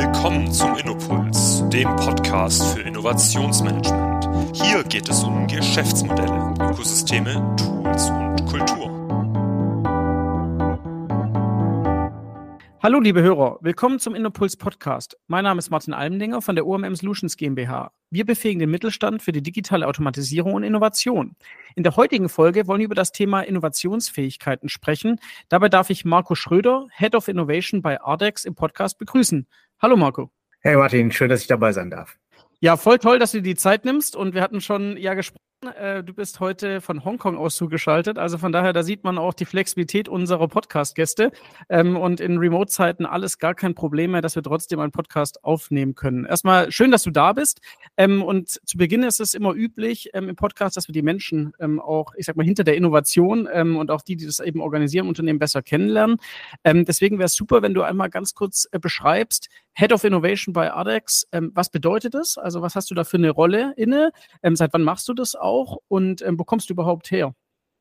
Willkommen zum Innopuls, dem Podcast für Innovationsmanagement. Hier geht es um Geschäftsmodelle, Ökosysteme, Tools und Kultur. Hallo liebe Hörer, willkommen zum Innopuls Podcast. Mein Name ist Martin Almendinger von der UMM Solutions GmbH. Wir befähigen den Mittelstand für die digitale Automatisierung und Innovation. In der heutigen Folge wollen wir über das Thema Innovationsfähigkeiten sprechen. Dabei darf ich Marco Schröder, Head of Innovation bei Ardex im Podcast begrüßen. Hallo Marco. Hey Martin, schön, dass ich dabei sein darf. Ja, voll toll, dass du dir die Zeit nimmst und wir hatten schon ja gesprochen äh, du bist heute von Hongkong aus zugeschaltet. Also von daher, da sieht man auch die Flexibilität unserer Podcast-Gäste. Ähm, und in Remote-Zeiten alles gar kein Problem mehr, dass wir trotzdem einen Podcast aufnehmen können. Erstmal schön, dass du da bist. Ähm, und zu Beginn ist es immer üblich ähm, im Podcast, dass wir die Menschen auch, ich sag mal, hinter der Innovation und auch die, die das eben organisieren im Unternehmen, besser kennenlernen. Deswegen wäre es super, wenn du einmal ganz kurz äh, beschreibst, Head of Innovation bei ADEX, was bedeutet das? Also was hast du da für eine Rolle inne? seit wann machst du das auch? Auch und ähm, wo kommst du überhaupt her?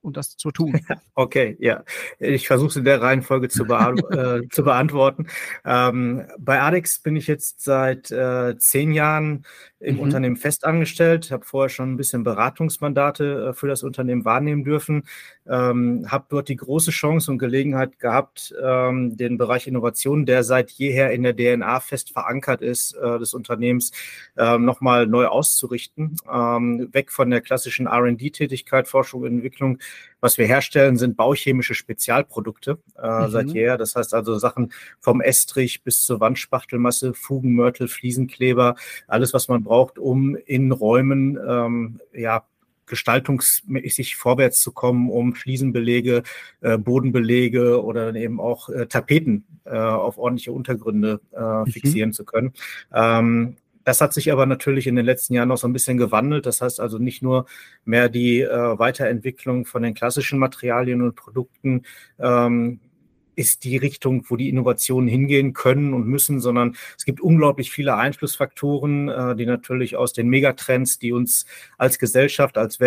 Um das zu tun. Okay, ja. Ich versuche es in der Reihenfolge zu, bea äh, zu beantworten. Ähm, bei Adex bin ich jetzt seit äh, zehn Jahren im mhm. Unternehmen festangestellt, habe vorher schon ein bisschen Beratungsmandate äh, für das Unternehmen wahrnehmen dürfen, ähm, habe dort die große Chance und Gelegenheit gehabt, ähm, den Bereich Innovation, der seit jeher in der DNA fest verankert ist, äh, des Unternehmens, äh, nochmal neu auszurichten. Ähm, weg von der klassischen RD-Tätigkeit, Forschung und Entwicklung. Was wir herstellen, sind bauchemische Spezialprodukte äh, mhm. seit jeher. Das heißt also Sachen vom Estrich bis zur Wandspachtelmasse, Fugenmörtel, Fliesenkleber, alles, was man braucht, um in Räumen ja, gestaltungsmäßig vorwärts zu kommen, um Fliesenbelege, äh, Bodenbelege oder dann eben auch äh, Tapeten äh, auf ordentliche Untergründe äh, mhm. fixieren zu können. Ähm, das hat sich aber natürlich in den letzten Jahren noch so ein bisschen gewandelt. Das heißt also nicht nur mehr die äh, Weiterentwicklung von den klassischen Materialien und Produkten ähm, ist die Richtung, wo die Innovationen hingehen können und müssen, sondern es gibt unglaublich viele Einflussfaktoren, äh, die natürlich aus den Megatrends, die uns als Gesellschaft, als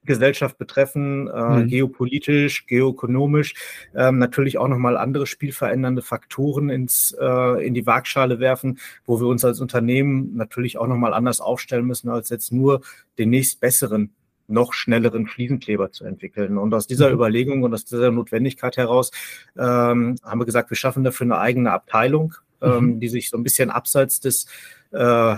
Weltgesellschaft betreffen, äh, mhm. geopolitisch, geoökonomisch, ähm, natürlich auch nochmal andere spielverändernde Faktoren ins, äh, in die Waagschale werfen, wo wir uns als Unternehmen natürlich auch nochmal anders aufstellen müssen, als jetzt nur den nächst besseren noch schnelleren Fliesenkleber zu entwickeln. Und aus dieser mhm. Überlegung und aus dieser Notwendigkeit heraus ähm, haben wir gesagt, wir schaffen dafür eine eigene Abteilung, ähm, mhm. die sich so ein bisschen abseits des äh,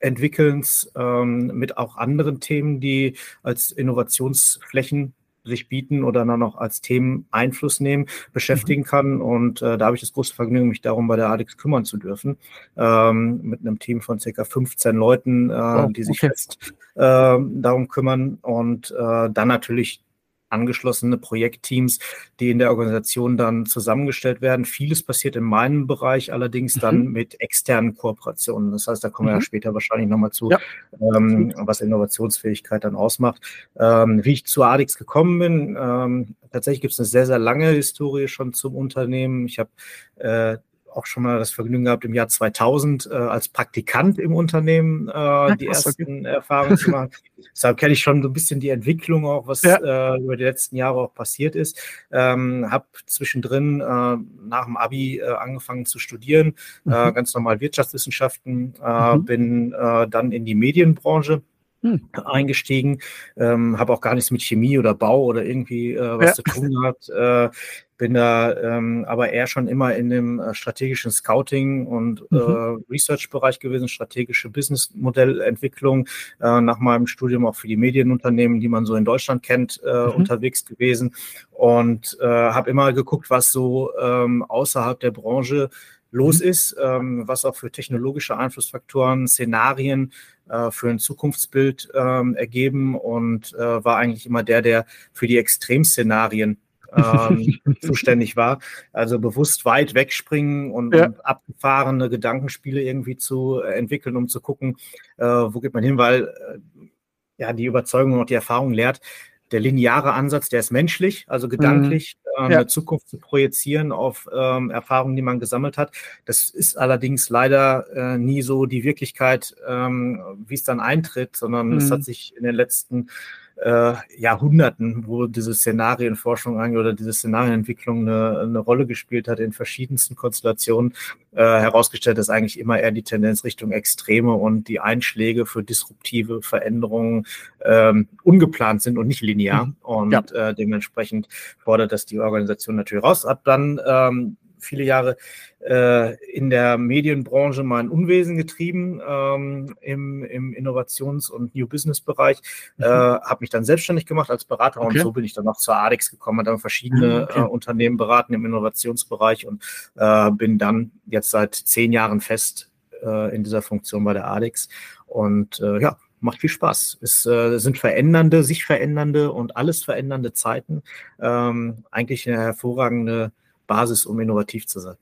Laborentwickelns ähm, mit auch anderen Themen, die als Innovationsflächen sich bieten oder dann noch als Themen Einfluss nehmen, beschäftigen mhm. kann. Und äh, da habe ich das große Vergnügen, mich darum bei der ADX kümmern zu dürfen, ähm, mit einem Team von circa 15 Leuten, äh, oh, die sich okay. jetzt äh, darum kümmern und äh, dann natürlich angeschlossene Projektteams, die in der Organisation dann zusammengestellt werden. Vieles passiert in meinem Bereich, allerdings mhm. dann mit externen Kooperationen. Das heißt, da kommen mhm. wir ja mhm. später wahrscheinlich nochmal zu, ja. ähm, was Innovationsfähigkeit dann ausmacht. Ähm, wie ich zu ADIX gekommen bin, ähm, tatsächlich gibt es eine sehr, sehr lange Historie schon zum Unternehmen. Ich habe äh, auch schon mal das Vergnügen gehabt, im Jahr 2000 äh, als Praktikant im Unternehmen äh, die ersten okay. Erfahrungen zu machen. Deshalb kenne ich schon so ein bisschen die Entwicklung auch, was ja. äh, über die letzten Jahre auch passiert ist. Ähm, habe zwischendrin äh, nach dem Abi äh, angefangen zu studieren, äh, mhm. ganz normal Wirtschaftswissenschaften, mhm. bin dann in die Medienbranche hm. eingestiegen, ähm, habe auch gar nichts mit Chemie oder Bau oder irgendwie äh, was ja. zu tun gehabt. Äh, bin da ähm, aber eher schon immer in dem äh, strategischen Scouting und äh, mhm. äh, Research-Bereich gewesen, strategische Business-Modellentwicklung, äh, nach meinem Studium auch für die Medienunternehmen, die man so in Deutschland kennt, äh, mhm. unterwegs gewesen und äh, habe immer geguckt, was so ähm, außerhalb der Branche los mhm. ist, ähm, was auch für technologische Einflussfaktoren, Szenarien äh, für ein Zukunftsbild ähm, ergeben und äh, war eigentlich immer der, der für die Extremszenarien ähm, zuständig war. Also bewusst weit wegspringen und, ja. und, abgefahrene Gedankenspiele irgendwie zu äh, entwickeln, um zu gucken, äh, wo geht man hin, weil äh, ja die Überzeugung und die Erfahrung lehrt, der lineare Ansatz, der ist menschlich, also mhm. gedanklich mhm. Äh, ja. eine Zukunft zu projizieren auf ähm, Erfahrungen, die man gesammelt hat. Das ist allerdings leider äh, nie so die Wirklichkeit, ähm, wie es dann eintritt, sondern mhm. es hat sich in den letzten äh, Jahrhunderten, wo diese Szenarienforschung eigentlich oder diese Szenarienentwicklung eine, eine Rolle gespielt hat in verschiedensten Konstellationen, äh, herausgestellt, dass eigentlich immer eher die Tendenz Richtung Extreme und die Einschläge für disruptive Veränderungen ähm, ungeplant sind und nicht linear. Mhm. Und ja. äh, dementsprechend fordert das die Organisation natürlich raus. Hat dann ähm, viele Jahre äh, in der Medienbranche mein Unwesen getrieben ähm, im, im Innovations- und New Business-Bereich. Mhm. Äh, habe mich dann selbstständig gemacht als Berater okay. und so bin ich dann noch zur ADEX gekommen, habe dann verschiedene ah, okay. äh, Unternehmen beraten im Innovationsbereich und äh, bin dann jetzt seit zehn Jahren fest äh, in dieser Funktion bei der ADEX. Und äh, ja, macht viel Spaß. Es äh, sind verändernde, sich verändernde und alles verändernde Zeiten. Ähm, eigentlich eine hervorragende Basis, um innovativ zu sein.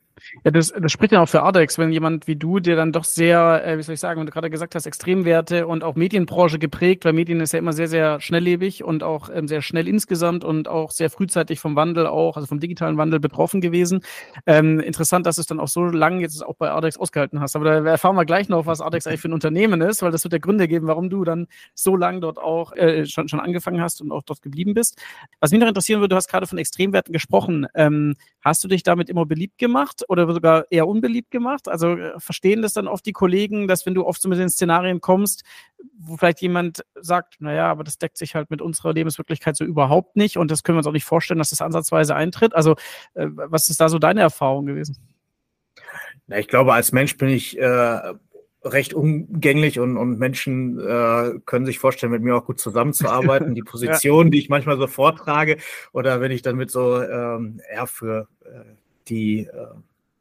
Ja, das, das spricht ja auch für Ardex, wenn jemand wie du, der dann doch sehr, äh, wie soll ich sagen, wenn du gerade gesagt hast, Extremwerte und auch Medienbranche geprägt, weil Medien ist ja immer sehr, sehr schnelllebig und auch ähm, sehr schnell insgesamt und auch sehr frühzeitig vom Wandel auch, also vom digitalen Wandel betroffen gewesen. Ähm, interessant, dass du es dann auch so lange jetzt auch bei Ardex ausgehalten hast. Aber da erfahren wir gleich noch, was Ardex eigentlich für ein Unternehmen ist, weil das wird der Gründe geben, warum du dann so lange dort auch äh, schon, schon angefangen hast und auch dort geblieben bist. Was mich noch interessieren würde, du hast gerade von Extremwerten gesprochen. Ähm, hast du dich damit immer beliebt gemacht? Oder sogar eher unbeliebt gemacht? Also äh, verstehen das dann oft die Kollegen, dass wenn du oft so mit den Szenarien kommst, wo vielleicht jemand sagt, naja, aber das deckt sich halt mit unserer Lebenswirklichkeit so überhaupt nicht und das können wir uns auch nicht vorstellen, dass das ansatzweise eintritt. Also äh, was ist da so deine Erfahrung gewesen? Na, ich glaube, als Mensch bin ich äh, recht umgänglich und, und Menschen äh, können sich vorstellen, mit mir auch gut zusammenzuarbeiten. Die Position, ja. die ich manchmal so vortrage oder wenn ich dann mit so ähm, ja, für äh, die äh,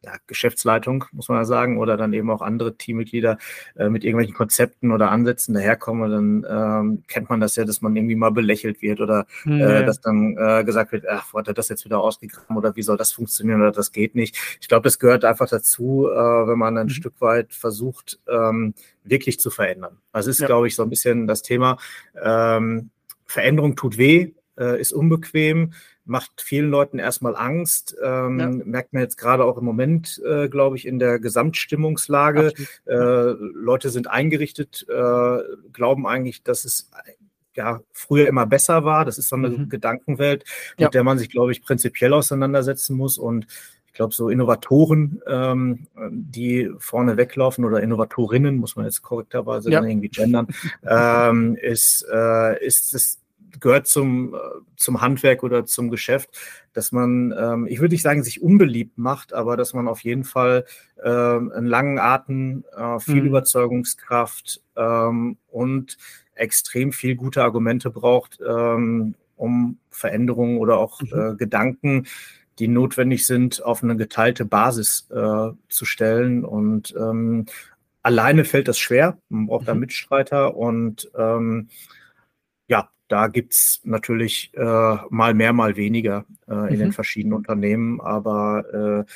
ja, Geschäftsleitung, muss man ja sagen, oder dann eben auch andere Teammitglieder äh, mit irgendwelchen Konzepten oder Ansätzen daherkommen, dann ähm, kennt man das ja, dass man irgendwie mal belächelt wird oder mhm. äh, dass dann äh, gesagt wird, ach, wo hat er das jetzt wieder ausgegraben oder wie soll das funktionieren oder das geht nicht. Ich glaube, das gehört einfach dazu, äh, wenn man ein mhm. Stück weit versucht, ähm, wirklich zu verändern. Das ist, ja. glaube ich, so ein bisschen das Thema. Ähm, Veränderung tut weh, äh, ist unbequem macht vielen Leuten erstmal Angst. Ähm, ja. Merkt man jetzt gerade auch im Moment, äh, glaube ich, in der Gesamtstimmungslage. Äh, Leute sind eingerichtet, äh, glauben eigentlich, dass es ja früher immer besser war. Das ist so eine mhm. Gedankenwelt, mit ja. der man sich, glaube ich, prinzipiell auseinandersetzen muss. Und ich glaube, so Innovatoren, ähm, die vorne weglaufen oder Innovatorinnen, muss man jetzt korrekterweise ja. irgendwie gendern, ähm, ist, äh, ist es gehört zum, äh, zum Handwerk oder zum Geschäft, dass man, ähm, ich würde nicht sagen, sich unbeliebt macht, aber dass man auf jeden Fall ähm, einen langen Atem, äh, viel mhm. Überzeugungskraft ähm, und extrem viel gute Argumente braucht, ähm, um Veränderungen oder auch mhm. äh, Gedanken, die notwendig sind, auf eine geteilte Basis äh, zu stellen. Und ähm, alleine fällt das schwer. Man braucht mhm. da Mitstreiter und ähm, ja, da gibt's natürlich äh, mal mehr, mal weniger äh, in mhm. den verschiedenen Unternehmen, aber äh,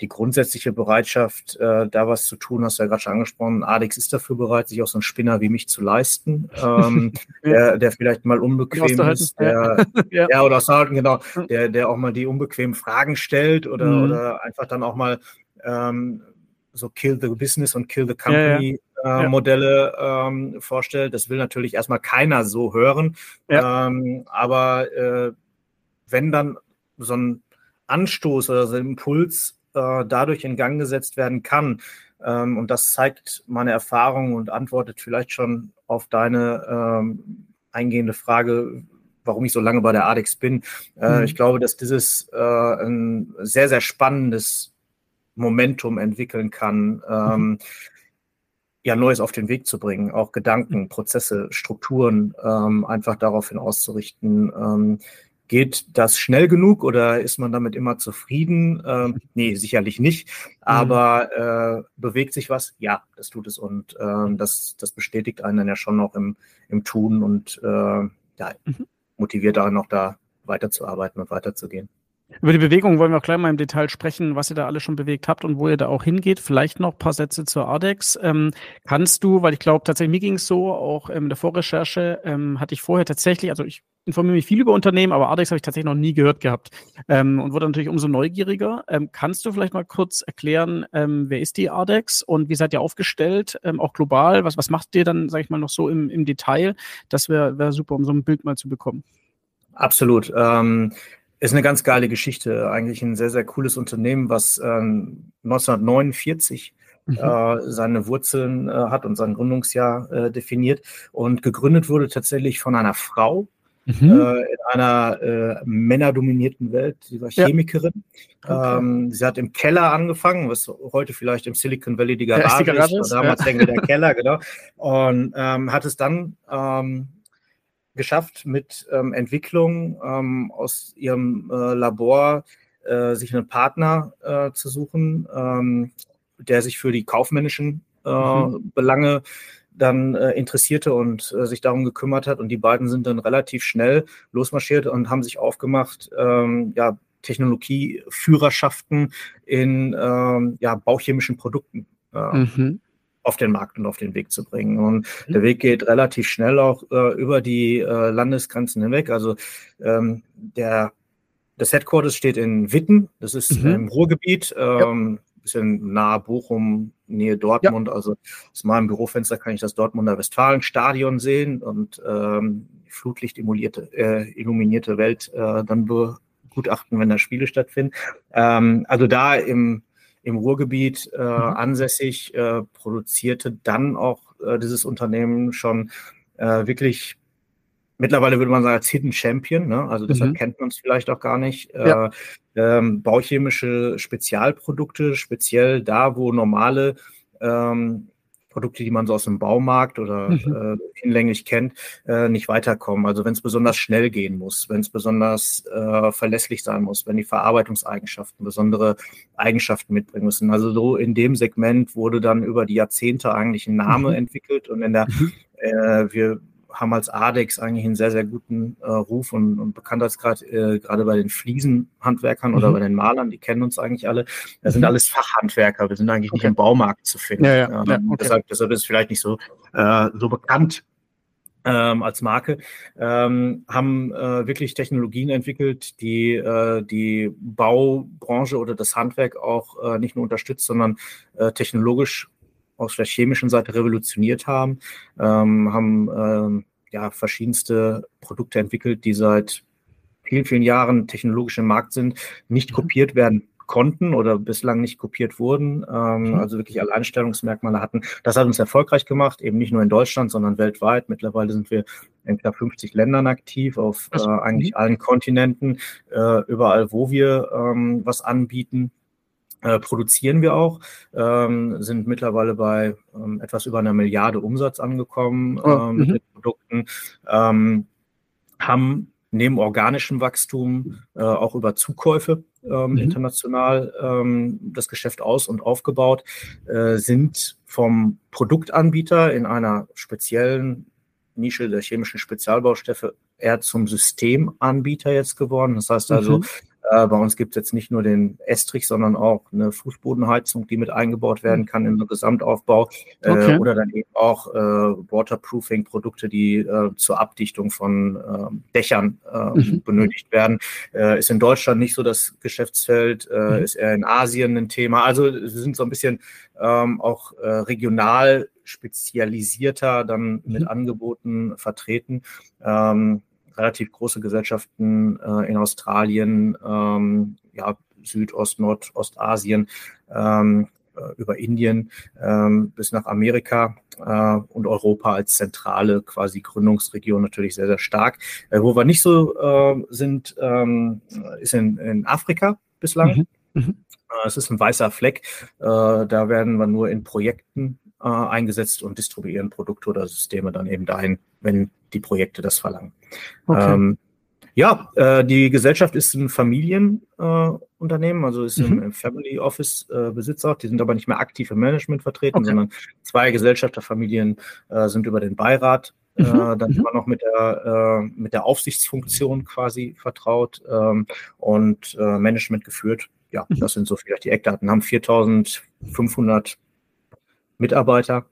die grundsätzliche Bereitschaft, äh, da was zu tun, hast du ja gerade schon angesprochen. Adix ist dafür bereit, sich auch so einen Spinner wie mich zu leisten, ähm, der, der vielleicht mal unbequem ist, der, ja. ja, oder aushalten, genau, der, der auch mal die unbequemen Fragen stellt oder, mhm. oder einfach dann auch mal ähm, so Kill the Business und Kill the Company ja, ja. Äh, Modelle ähm, vorstellt. Das will natürlich erstmal keiner so hören. Ja. Ähm, aber äh, wenn dann so ein Anstoß oder so ein Impuls äh, dadurch in Gang gesetzt werden kann, ähm, und das zeigt meine Erfahrung und antwortet vielleicht schon auf deine ähm, eingehende Frage, warum ich so lange bei der ADEX bin. Äh, mhm. Ich glaube, dass dieses äh, ein sehr, sehr spannendes Momentum entwickeln kann, ähm, mhm. Ja, Neues auf den Weg zu bringen, auch Gedanken. Prozesse, Strukturen ähm, einfach daraufhin auszurichten. Ähm, geht das schnell genug oder ist man damit immer zufrieden? Ähm, nee, sicherlich nicht. Mhm. Aber äh, bewegt sich was? Ja, das tut es. Und ähm, das, das bestätigt einen dann ja schon noch im, im Tun und äh, ja, mhm. motiviert einen noch da weiterzuarbeiten und weiterzugehen. Über die Bewegung wollen wir auch gleich mal im Detail sprechen, was ihr da alle schon bewegt habt und wo ihr da auch hingeht. Vielleicht noch ein paar Sätze zur ADEX. Ähm, kannst du, weil ich glaube, tatsächlich mir ging es so, auch in der Vorrecherche ähm, hatte ich vorher tatsächlich, also ich informiere mich viel über Unternehmen, aber Ardex habe ich tatsächlich noch nie gehört gehabt ähm, und wurde natürlich umso neugieriger. Ähm, kannst du vielleicht mal kurz erklären, ähm, wer ist die Ardex und wie seid ihr aufgestellt, ähm, auch global? Was, was macht ihr dann, sage ich mal, noch so im, im Detail? Das wäre wär super, um so ein Bild mal zu bekommen. Absolut. Ähm, ist eine ganz geile Geschichte. Eigentlich ein sehr, sehr cooles Unternehmen, was ähm, 1949 mhm. äh, seine Wurzeln äh, hat und sein Gründungsjahr äh, definiert. Und gegründet wurde tatsächlich von einer Frau, Mhm. Äh, in einer äh, männerdominierten Welt. Sie war Chemikerin. Ja. Okay. Ähm, sie hat im Keller angefangen, was heute vielleicht im Silicon Valley die Garage, ja, ist. Die Garage ist. Damals ja. der Keller, genau. Und ähm, hat es dann ähm, geschafft, mit ähm, Entwicklung ähm, aus ihrem äh, Labor äh, sich einen Partner äh, zu suchen, ähm, der sich für die kaufmännischen äh, mhm. Belange dann äh, interessierte und äh, sich darum gekümmert hat. Und die beiden sind dann relativ schnell losmarschiert und haben sich aufgemacht, ähm, ja, Technologieführerschaften in ähm, ja, bauchemischen Produkten mhm auf den Markt und auf den Weg zu bringen. Und mhm. der Weg geht relativ schnell auch äh, über die äh, Landesgrenzen hinweg. Also ähm, der, das Headquarters steht in Witten, das ist mhm. im Ruhrgebiet, ähm, ja. bisschen nahe Bochum, Nähe Dortmund. Ja. Also aus meinem Bürofenster kann ich das Dortmunder Westfalenstadion sehen und ähm, Flutlicht äh, illuminierte Welt äh, dann begutachten, wenn da Spiele stattfinden. Ähm, also da im im Ruhrgebiet äh, mhm. ansässig, äh, produzierte dann auch äh, dieses Unternehmen schon äh, wirklich, mittlerweile würde man sagen, als Hidden Champion, ne? also deshalb mhm. kennt man es vielleicht auch gar nicht, äh, ja. ähm, bauchemische Spezialprodukte, speziell da, wo normale ähm, Produkte, die man so aus dem Baumarkt oder mhm. äh, hinlänglich kennt, äh, nicht weiterkommen. Also wenn es besonders schnell gehen muss, wenn es besonders äh, verlässlich sein muss, wenn die Verarbeitungseigenschaften besondere Eigenschaften mitbringen müssen. Also so in dem Segment wurde dann über die Jahrzehnte eigentlich ein Name mhm. entwickelt und in der mhm. äh, wir haben als ADEX eigentlich einen sehr, sehr guten äh, Ruf und, und Bekanntheitsgrad, äh, gerade bei den Fliesenhandwerkern mhm. oder bei den Malern, die kennen uns eigentlich alle. Das sind mhm. alles Fachhandwerker, wir sind eigentlich okay. nicht im Baumarkt zu finden. Ja, ja. Ähm, ja, okay. deshalb, deshalb ist es vielleicht nicht so, äh, so bekannt ähm, als Marke, ähm, haben äh, wirklich Technologien entwickelt, die äh, die Baubranche oder das Handwerk auch äh, nicht nur unterstützt, sondern äh, technologisch aus der chemischen Seite revolutioniert haben, ähm, haben ähm, ja verschiedenste Produkte entwickelt, die seit vielen, vielen Jahren technologisch im Markt sind, nicht mhm. kopiert werden konnten oder bislang nicht kopiert wurden, ähm, mhm. also wirklich Alleinstellungsmerkmale hatten. Das hat uns erfolgreich gemacht, eben nicht nur in Deutschland, sondern weltweit. Mittlerweile sind wir in knapp 50 Ländern aktiv, auf äh, eigentlich mhm. allen Kontinenten, äh, überall, wo wir ähm, was anbieten. Äh, produzieren wir auch, ähm, sind mittlerweile bei ähm, etwas über einer Milliarde Umsatz angekommen oh, ähm, mit mhm. Produkten, ähm, haben neben organischem Wachstum äh, auch über Zukäufe ähm, mhm. international ähm, das Geschäft aus- und aufgebaut, äh, sind vom Produktanbieter in einer speziellen Nische der chemischen Spezialbaustoffe eher zum Systemanbieter jetzt geworden. Das heißt also, mhm. Äh, bei uns gibt es jetzt nicht nur den Estrich, sondern auch eine Fußbodenheizung, die mit eingebaut werden hm. kann in den Gesamtaufbau äh, okay. oder dann eben auch äh, Waterproofing-Produkte, die äh, zur Abdichtung von ähm, Dächern ähm, mhm. benötigt werden. Äh, ist in Deutschland nicht so das Geschäftsfeld, mhm. ist eher in Asien ein Thema. Also wir sind so ein bisschen ähm, auch regional spezialisierter dann mit mhm. Angeboten vertreten. Ähm, relativ große Gesellschaften äh, in Australien, ähm, ja, Südost, Nordostasien, ähm, äh, über Indien ähm, bis nach Amerika äh, und Europa als zentrale quasi Gründungsregion natürlich sehr, sehr stark. Äh, wo wir nicht so äh, sind, ähm, ist in, in Afrika bislang. Mhm. Mhm. Äh, es ist ein weißer Fleck. Äh, da werden wir nur in Projekten eingesetzt und distribuieren Produkte oder Systeme dann eben dahin, wenn die Projekte das verlangen. Okay. Ähm, ja, äh, die Gesellschaft ist ein Familienunternehmen, äh, also ist mhm. im Family Office äh, Besitzer. Die sind aber nicht mehr aktiv im Management vertreten, okay. sondern zwei Gesellschafterfamilien äh, sind über den Beirat äh, mhm. dann mhm. immer noch mit der, äh, mit der Aufsichtsfunktion quasi vertraut ähm, und äh, Management geführt. Ja, mhm. das sind so vielleicht die Eckdaten. Haben 4500 Mitarbeiter.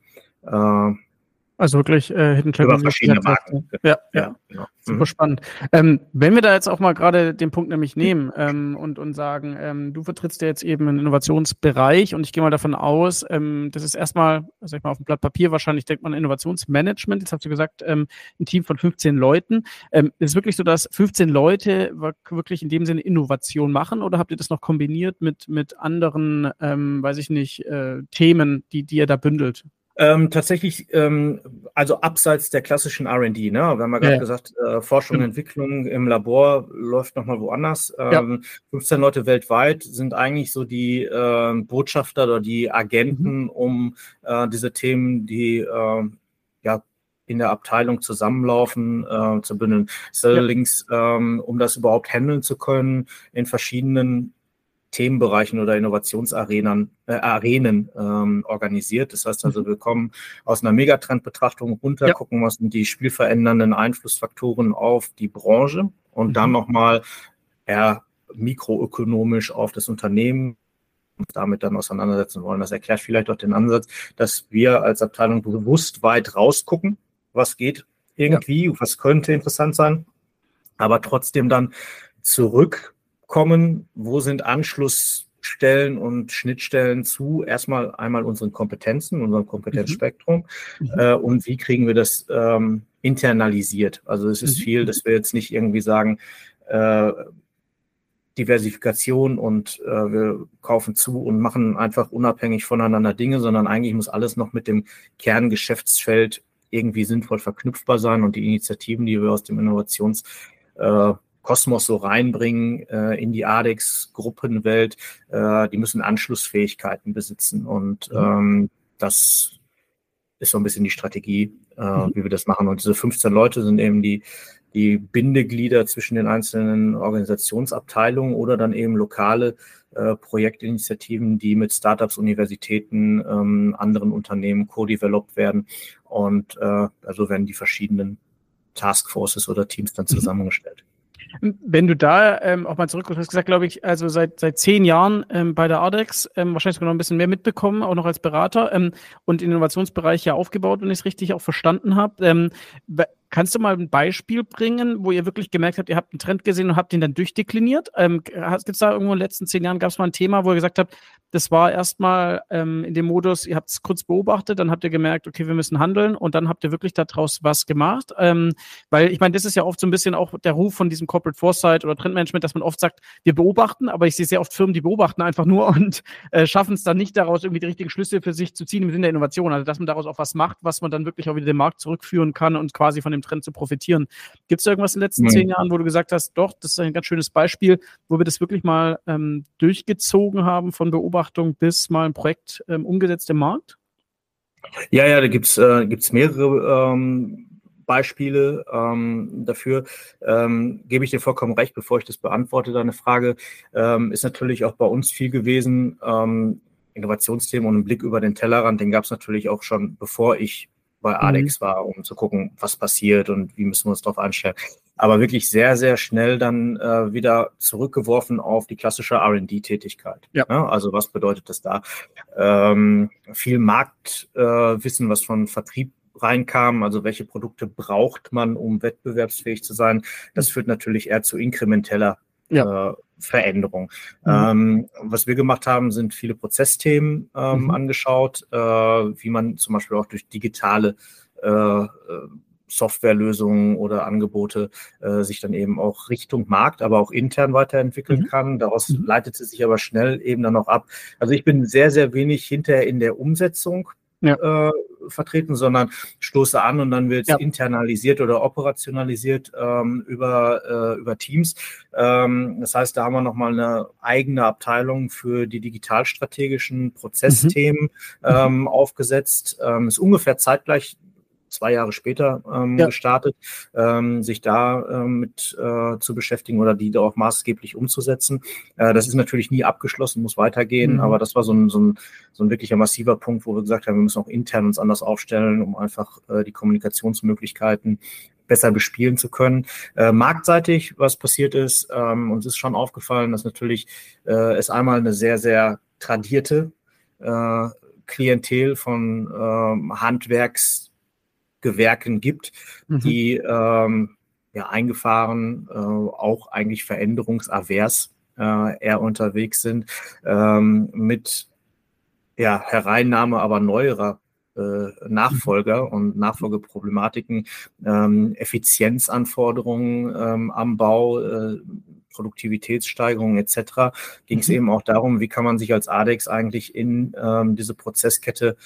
Also wirklich äh, Hidden Champions. Über verschiedene Marken. Ja, ja. ja genau. Super mhm. spannend. Ähm, wenn wir da jetzt auch mal gerade den Punkt nämlich nehmen ähm, und, und sagen, ähm, du vertrittst ja jetzt eben einen Innovationsbereich und ich gehe mal davon aus, ähm, das ist erstmal, sag ich mal, auf dem Blatt Papier wahrscheinlich denkt man Innovationsmanagement. Jetzt hast du gesagt, ähm, ein Team von 15 Leuten. Ähm, ist es wirklich so, dass 15 Leute wirklich in dem Sinne Innovation machen oder habt ihr das noch kombiniert mit, mit anderen, weiß ich nicht, äh, Themen, die, die ihr da bündelt? Ähm, tatsächlich, ähm, also abseits der klassischen RD, ne? Wir haben ja gerade ja. gesagt, äh, Forschung und Entwicklung im Labor läuft nochmal woanders. Ähm, ja. 15 Leute weltweit sind eigentlich so die äh, Botschafter oder die Agenten, mhm. um äh, diese Themen, die äh, ja in der Abteilung zusammenlaufen, äh, zu bündeln. Allerdings, ja. ähm, um das überhaupt handeln zu können, in verschiedenen Themenbereichen oder Innovationsarenen äh, Arenen ähm, organisiert. Das heißt also, mhm. wir kommen aus einer Megatrendbetrachtung runter, ja. gucken, was sind die spielverändernden Einflussfaktoren auf die Branche und mhm. dann nochmal eher mikroökonomisch auf das Unternehmen damit dann auseinandersetzen wollen. Das erklärt vielleicht auch den Ansatz, dass wir als Abteilung bewusst weit rausgucken, was geht irgendwie, ja. was könnte interessant sein, aber trotzdem dann zurück kommen, wo sind Anschlussstellen und Schnittstellen zu erstmal einmal unseren Kompetenzen, unserem Kompetenzspektrum mhm. mhm. äh, und wie kriegen wir das ähm, internalisiert. Also es ist mhm. viel, dass wir jetzt nicht irgendwie sagen, äh, Diversifikation und äh, wir kaufen zu und machen einfach unabhängig voneinander Dinge, sondern eigentlich muss alles noch mit dem Kerngeschäftsfeld irgendwie sinnvoll verknüpfbar sein und die Initiativen, die wir aus dem Innovations äh, Kosmos so reinbringen äh, in die ADEX-Gruppenwelt, äh, die müssen Anschlussfähigkeiten besitzen. Und mhm. ähm, das ist so ein bisschen die Strategie, äh, mhm. wie wir das machen. Und diese 15 Leute sind eben die, die Bindeglieder zwischen den einzelnen Organisationsabteilungen oder dann eben lokale äh, Projektinitiativen, die mit Startups, Universitäten, ähm, anderen Unternehmen co-developed werden. Und äh, also werden die verschiedenen Taskforces oder Teams dann mhm. Wenn du da ähm, auch mal zurückkommst, hast gesagt, glaube ich, also seit, seit zehn Jahren ähm, bei der Ardex, ähm, wahrscheinlich sogar noch ein bisschen mehr mitbekommen, auch noch als Berater ähm, und Innovationsbereich ja aufgebaut, wenn ich es richtig auch verstanden habe. Kannst du mal ein Beispiel bringen, wo ihr wirklich gemerkt habt, ihr habt einen Trend gesehen und habt ihn dann durchdekliniert? Ähm, Gibt es da irgendwo in den letzten zehn Jahren, gab es mal ein Thema, wo ihr gesagt habt, das war erstmal ähm, in dem Modus, ihr habt es kurz beobachtet, dann habt ihr gemerkt, okay, wir müssen handeln und dann habt ihr wirklich daraus was gemacht? Ähm, weil ich meine, das ist ja oft so ein bisschen auch der Ruf von diesem Corporate Foresight oder Trendmanagement, dass man oft sagt, wir beobachten, aber ich sehe sehr oft Firmen, die beobachten einfach nur und äh, schaffen es dann nicht daraus, irgendwie die richtigen Schlüsse für sich zu ziehen im Sinne der Innovation. Also dass man daraus auch was macht, was man dann wirklich auch wieder den Markt zurückführen kann und quasi von dem Trend zu profitieren. Gibt es irgendwas in den letzten Nein. zehn Jahren, wo du gesagt hast, doch, das ist ein ganz schönes Beispiel, wo wir das wirklich mal ähm, durchgezogen haben von Beobachtung bis mal ein Projekt ähm, umgesetzt im Markt? Ja, ja, da gibt es äh, gibt's mehrere ähm, Beispiele ähm, dafür. Ähm, gebe ich dir vollkommen recht, bevor ich das beantworte, deine Frage. Ähm, ist natürlich auch bei uns viel gewesen. Ähm, Innovationsthemen und ein Blick über den Tellerrand, den gab es natürlich auch schon, bevor ich bei Alex mhm. war, um zu gucken, was passiert und wie müssen wir uns darauf einstellen. Aber wirklich sehr, sehr schnell dann äh, wieder zurückgeworfen auf die klassische RD-Tätigkeit. Ja. ja. Also was bedeutet das da? Ähm, viel Marktwissen, äh, was von Vertrieb reinkam, also welche Produkte braucht man, um wettbewerbsfähig zu sein. Das mhm. führt natürlich eher zu inkrementeller ja. äh, Veränderung. Mhm. Ähm, was wir gemacht haben, sind viele Prozessthemen ähm, mhm. angeschaut, äh, wie man zum Beispiel auch durch digitale äh, äh, Softwarelösungen oder Angebote äh, sich dann eben auch Richtung Markt, aber auch intern weiterentwickeln mhm. kann. Daraus mhm. leitet es sich aber schnell eben dann auch ab. Also ich bin sehr, sehr wenig hinterher in der Umsetzung ja. äh, vertreten, sondern stoße an und dann wird es ja. internalisiert oder operationalisiert ähm, über, äh, über Teams. Ähm, das heißt, da haben wir nochmal eine eigene Abteilung für die digitalstrategischen Prozessthemen mhm. ähm, aufgesetzt. Ähm, ist ungefähr zeitgleich zwei Jahre später ähm, ja. gestartet, ähm, sich da ähm, mit äh, zu beschäftigen oder die da auch maßgeblich umzusetzen. Äh, das ist natürlich nie abgeschlossen, muss weitergehen, mhm. aber das war so ein, so, ein, so ein wirklicher massiver Punkt, wo wir gesagt haben, wir müssen auch intern uns anders aufstellen, um einfach äh, die Kommunikationsmöglichkeiten besser bespielen zu können. Äh, marktseitig, was passiert ist, ähm, uns ist schon aufgefallen, dass natürlich äh, es einmal eine sehr, sehr tradierte äh, Klientel von äh, Handwerks Gewerken gibt, mhm. die ähm, ja eingefahren äh, auch eigentlich veränderungsavers äh, eher unterwegs sind, ähm, mit ja, Hereinnahme aber neuerer äh, Nachfolger mhm. und Nachfolgeproblematiken, ähm, Effizienzanforderungen ähm, am Bau, äh, Produktivitätssteigerungen etc. ging es mhm. eben auch darum, wie kann man sich als ADEX eigentlich in ähm, diese Prozesskette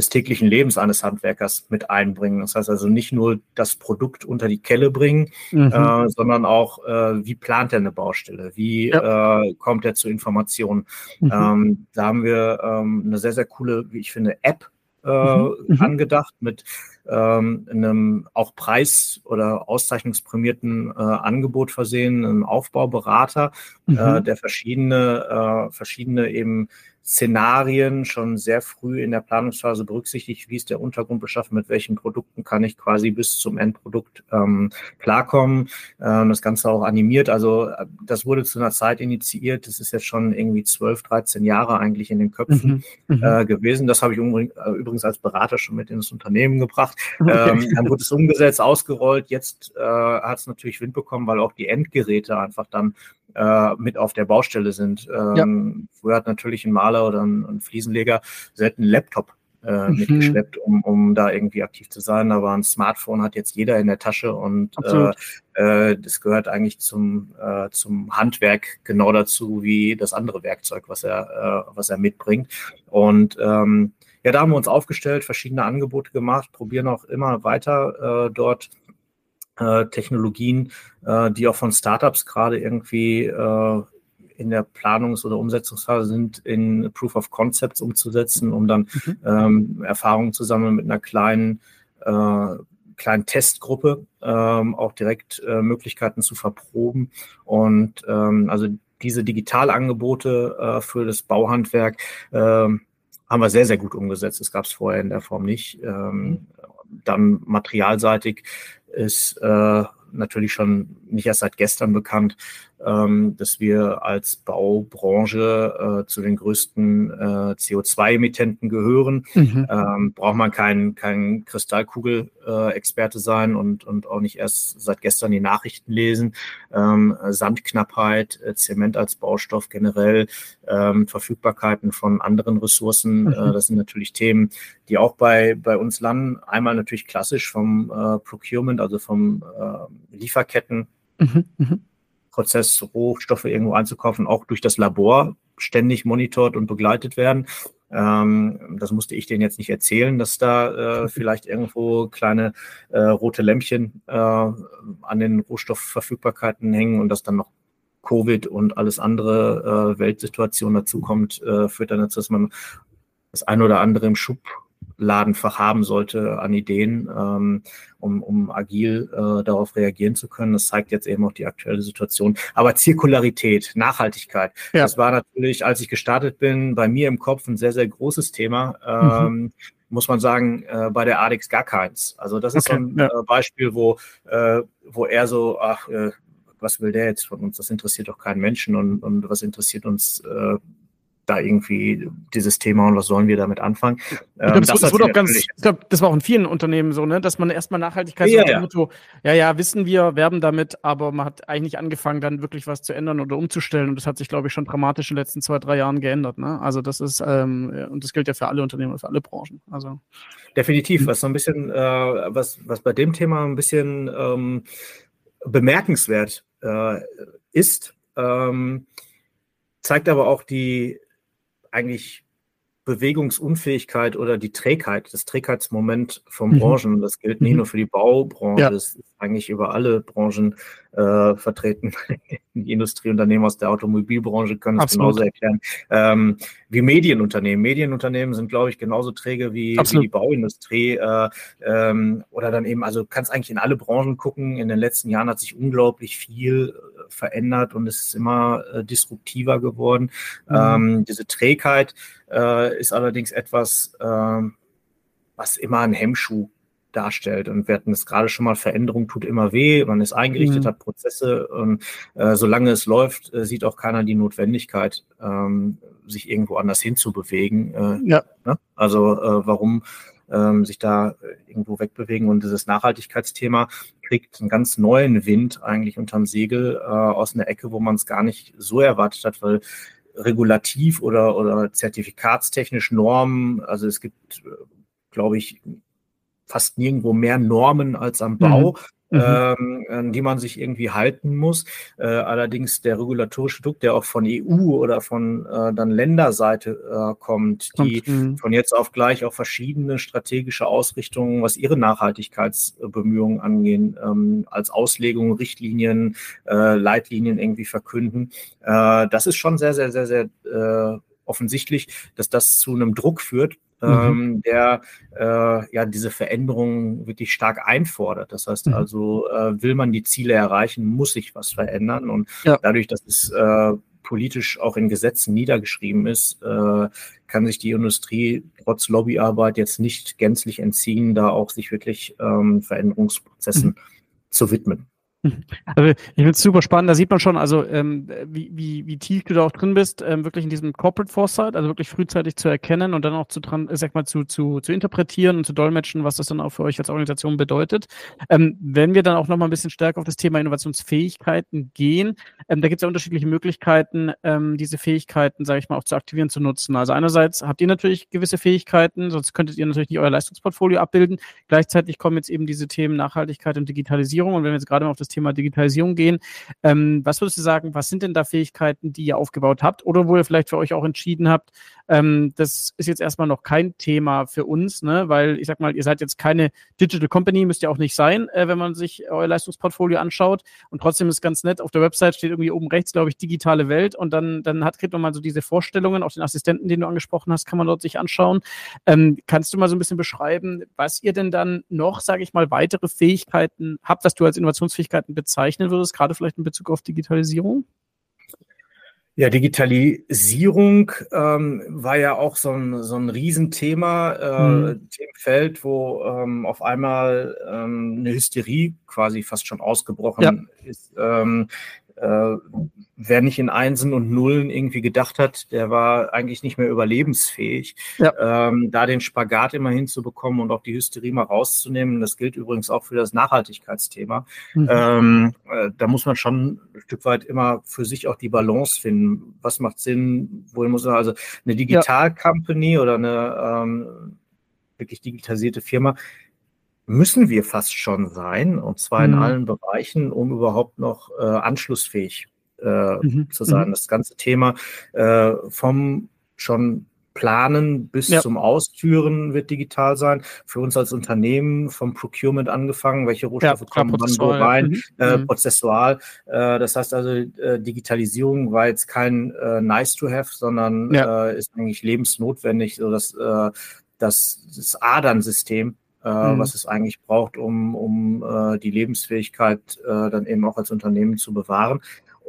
des täglichen Lebens eines Handwerkers mit einbringen. Das heißt also nicht nur das Produkt unter die Kelle bringen, mhm. äh, sondern auch, äh, wie plant er eine Baustelle, wie ja. äh, kommt er zu Informationen. Mhm. Ähm, da haben wir ähm, eine sehr, sehr coole, wie ich finde, App äh, mhm. mhm. angedacht mit ähm, einem auch preis- oder auszeichnungsprämierten äh, Angebot versehen, einem Aufbauberater, äh, mhm. der verschiedene, äh, verschiedene eben Szenarien schon sehr früh in der Planungsphase berücksichtigt, wie ist der Untergrund beschaffen, mit welchen Produkten kann ich quasi bis zum Endprodukt ähm, klarkommen. Ähm, das Ganze auch animiert. Also äh, das wurde zu einer Zeit initiiert. Das ist jetzt schon irgendwie 12, 13 Jahre eigentlich in den Köpfen mhm, mhm. äh, gewesen. Das habe ich äh, übrigens als Berater schon mit ins Unternehmen gebracht. Okay. Ähm, dann wurde es umgesetzt, ausgerollt. Jetzt äh, hat es natürlich Wind bekommen, weil auch die Endgeräte einfach dann äh, mit auf der Baustelle sind. Ähm, ja. Früher hat natürlich ein Maler oder ein, ein Fliesenleger selten einen Laptop äh, mhm. mitgeschleppt, um, um da irgendwie aktiv zu sein. Aber ein Smartphone hat jetzt jeder in der Tasche und äh, äh, das gehört eigentlich zum, äh, zum Handwerk genau dazu wie das andere Werkzeug, was er, äh, was er mitbringt. Und ähm, ja, da haben wir uns aufgestellt, verschiedene Angebote gemacht, probieren auch immer weiter äh, dort äh, Technologien, äh, die auch von Startups gerade irgendwie äh, in der Planungs- oder Umsetzungsphase sind, in Proof of Concepts umzusetzen, um dann mhm. ähm, Erfahrungen zu sammeln mit einer kleinen, äh, kleinen Testgruppe, ähm, auch direkt äh, Möglichkeiten zu verproben. Und ähm, also diese Digitalangebote äh, für das Bauhandwerk äh, haben wir sehr, sehr gut umgesetzt. Das gab es vorher in der Form nicht. Ähm, mhm. dann materialseitig ist äh, natürlich schon nicht erst seit gestern bekannt, ähm, dass wir als Baubranche äh, zu den größten äh, CO2-Emittenten gehören. Mhm. Ähm, braucht man kein, kein Kristallkugel-Experte äh, sein und, und auch nicht erst seit gestern die Nachrichten lesen. Ähm, Sandknappheit, äh, Zement als Baustoff generell, ähm, Verfügbarkeiten von anderen Ressourcen, mhm. äh, das sind natürlich Themen, die auch bei, bei uns landen. Einmal natürlich klassisch vom äh, Procurement, also vom Lieferketten. Mhm. Mhm. Prozess, Rohstoffe irgendwo einzukaufen, auch durch das Labor ständig monitort und begleitet werden. Ähm, das musste ich denen jetzt nicht erzählen, dass da äh, vielleicht irgendwo kleine äh, rote Lämpchen äh, an den Rohstoffverfügbarkeiten hängen und dass dann noch Covid und alles andere äh, Weltsituation dazukommt, äh, führt dann dazu, dass man das eine oder andere im Schub Ladenfach haben sollte an Ideen, ähm, um, um agil äh, darauf reagieren zu können. Das zeigt jetzt eben auch die aktuelle Situation. Aber Zirkularität, Nachhaltigkeit, ja. das war natürlich, als ich gestartet bin, bei mir im Kopf ein sehr, sehr großes Thema. Ähm, mhm. Muss man sagen, äh, bei der ADEX gar keins. Also das ist okay, so ein ja. äh, Beispiel, wo, äh, wo er so, ach, äh, was will der jetzt von uns? Das interessiert doch keinen Menschen und, und was interessiert uns äh, da irgendwie dieses Thema und was sollen wir damit anfangen. Ähm, das, das, ganz, ich glaube, das war auch in vielen Unternehmen so, ne, dass man erstmal Nachhaltigkeit ja, so ja. Motto, ja, ja, wissen wir, werben damit, aber man hat eigentlich nicht angefangen, dann wirklich was zu ändern oder umzustellen. Und das hat sich, glaube ich, schon dramatisch in den letzten zwei, drei Jahren geändert. Ne? Also das ist, ähm, und das gilt ja für alle Unternehmen, für alle Branchen. Also definitiv, was so ein bisschen, äh, was, was bei dem Thema ein bisschen ähm, bemerkenswert äh, ist, ähm, zeigt aber auch die eigentlich Bewegungsunfähigkeit oder die Trägheit, das Trägheitsmoment von mhm. Branchen. Das gilt nicht mhm. nur für die Baubranche, ja. das eigentlich über alle Branchen äh, vertreten. die Industrieunternehmen aus der Automobilbranche können es genauso erklären. Ähm, wie Medienunternehmen. Medienunternehmen sind, glaube ich, genauso träge wie, wie die Bauindustrie. Äh, ähm, oder dann eben, also kannst eigentlich in alle Branchen gucken. In den letzten Jahren hat sich unglaublich viel äh, verändert und es ist immer äh, disruptiver geworden. Mhm. Ähm, diese Trägheit äh, ist allerdings etwas, äh, was immer ein Hemmschuh darstellt. Und wir hatten es gerade schon mal, Veränderung tut immer weh, man ist eingerichtet, mhm. hat Prozesse und äh, solange es läuft, äh, sieht auch keiner die Notwendigkeit, ähm, sich irgendwo anders hinzubewegen. Äh, ja. Ne? Also äh, warum ähm, sich da irgendwo wegbewegen. Und dieses Nachhaltigkeitsthema kriegt einen ganz neuen Wind eigentlich unterm Segel äh, aus einer Ecke, wo man es gar nicht so erwartet hat, weil regulativ oder, oder zertifikatstechnisch Normen, also es gibt, glaube ich, fast nirgendwo mehr Normen als am Bau. Mhm. Mhm. An die man sich irgendwie halten muss. Äh, allerdings der regulatorische Druck, der auch von EU oder von äh, dann Länderseite äh, kommt, die mhm. von jetzt auf gleich auch verschiedene strategische Ausrichtungen, was ihre Nachhaltigkeitsbemühungen angehen, ähm, als Auslegung, Richtlinien, Leitlinien irgendwie verkünden. Das ist schon sehr, sehr, sehr, sehr offensichtlich, dass das zu einem Druck führt, mhm. ähm, der äh, ja diese Veränderungen wirklich stark einfordert. Das heißt mhm. also, äh, will man die Ziele erreichen, muss sich was verändern. Und ja. dadurch, dass es äh, politisch auch in Gesetzen niedergeschrieben ist, äh, kann sich die Industrie trotz Lobbyarbeit jetzt nicht gänzlich entziehen, da auch sich wirklich ähm, Veränderungsprozessen mhm. zu widmen. Also ich finde es super spannend, da sieht man schon, also ähm, wie, wie, wie tief du da auch drin bist, ähm, wirklich in diesem Corporate Foresight, also wirklich frühzeitig zu erkennen und dann auch zu dran, sag mal, zu, zu, zu interpretieren und zu dolmetschen, was das dann auch für euch als Organisation bedeutet. Ähm, wenn wir dann auch nochmal ein bisschen stärker auf das Thema Innovationsfähigkeiten gehen, ähm, da gibt es ja unterschiedliche Möglichkeiten, ähm, diese Fähigkeiten, sage ich mal, auch zu aktivieren, zu nutzen. Also einerseits habt ihr natürlich gewisse Fähigkeiten, sonst könntet ihr natürlich nicht euer Leistungsportfolio abbilden. Gleichzeitig kommen jetzt eben diese Themen Nachhaltigkeit und Digitalisierung und wenn wir jetzt gerade mal auf das Thema Digitalisierung gehen. Ähm, was würdest du sagen, was sind denn da Fähigkeiten, die ihr aufgebaut habt oder wo ihr vielleicht für euch auch entschieden habt, ähm, das ist jetzt erstmal noch kein Thema für uns, ne? weil ich sag mal, ihr seid jetzt keine Digital Company, müsst ihr auch nicht sein, äh, wenn man sich euer Leistungsportfolio anschaut. Und trotzdem ist ganz nett, auf der Website steht irgendwie oben rechts, glaube ich, digitale Welt und dann, dann hat, kriegt man mal so diese Vorstellungen, auch den Assistenten, den du angesprochen hast, kann man dort sich anschauen. Ähm, kannst du mal so ein bisschen beschreiben, was ihr denn dann noch, sage ich mal, weitere Fähigkeiten habt, was du als Innovationsfähigkeiten bezeichnen würdest, gerade vielleicht in Bezug auf Digitalisierung? Ja, Digitalisierung ähm, war ja auch so ein, so ein Riesenthema, äh, mhm. Themenfeld, wo ähm, auf einmal ähm, eine Hysterie quasi fast schon ausgebrochen ja. ist. Ähm, äh, wer nicht in Einsen und Nullen irgendwie gedacht hat, der war eigentlich nicht mehr überlebensfähig. Ja. Ähm, da den Spagat immer hinzubekommen und auch die Hysterie mal rauszunehmen, das gilt übrigens auch für das Nachhaltigkeitsthema. Mhm. Ähm, äh, da muss man schon ein Stück weit immer für sich auch die Balance finden. Was macht Sinn? Wohin muss man also eine Digital-Company oder eine ähm, wirklich digitalisierte Firma müssen wir fast schon sein, und zwar in mhm. allen Bereichen, um überhaupt noch äh, anschlussfähig äh, mhm. zu sein. Mhm. Das ganze Thema äh, vom schon Planen bis ja. zum Ausführen wird digital sein. Für uns als Unternehmen vom Procurement angefangen, welche Rohstoffe ja, kommen wann wo rein, mhm. äh, mhm. prozessual. Äh, das heißt also, äh, Digitalisierung war jetzt kein äh, nice to have, sondern ja. äh, ist eigentlich lebensnotwendig, so dass äh, das, das Adernsystem äh, mhm. was es eigentlich braucht, um, um äh, die Lebensfähigkeit äh, dann eben auch als Unternehmen zu bewahren.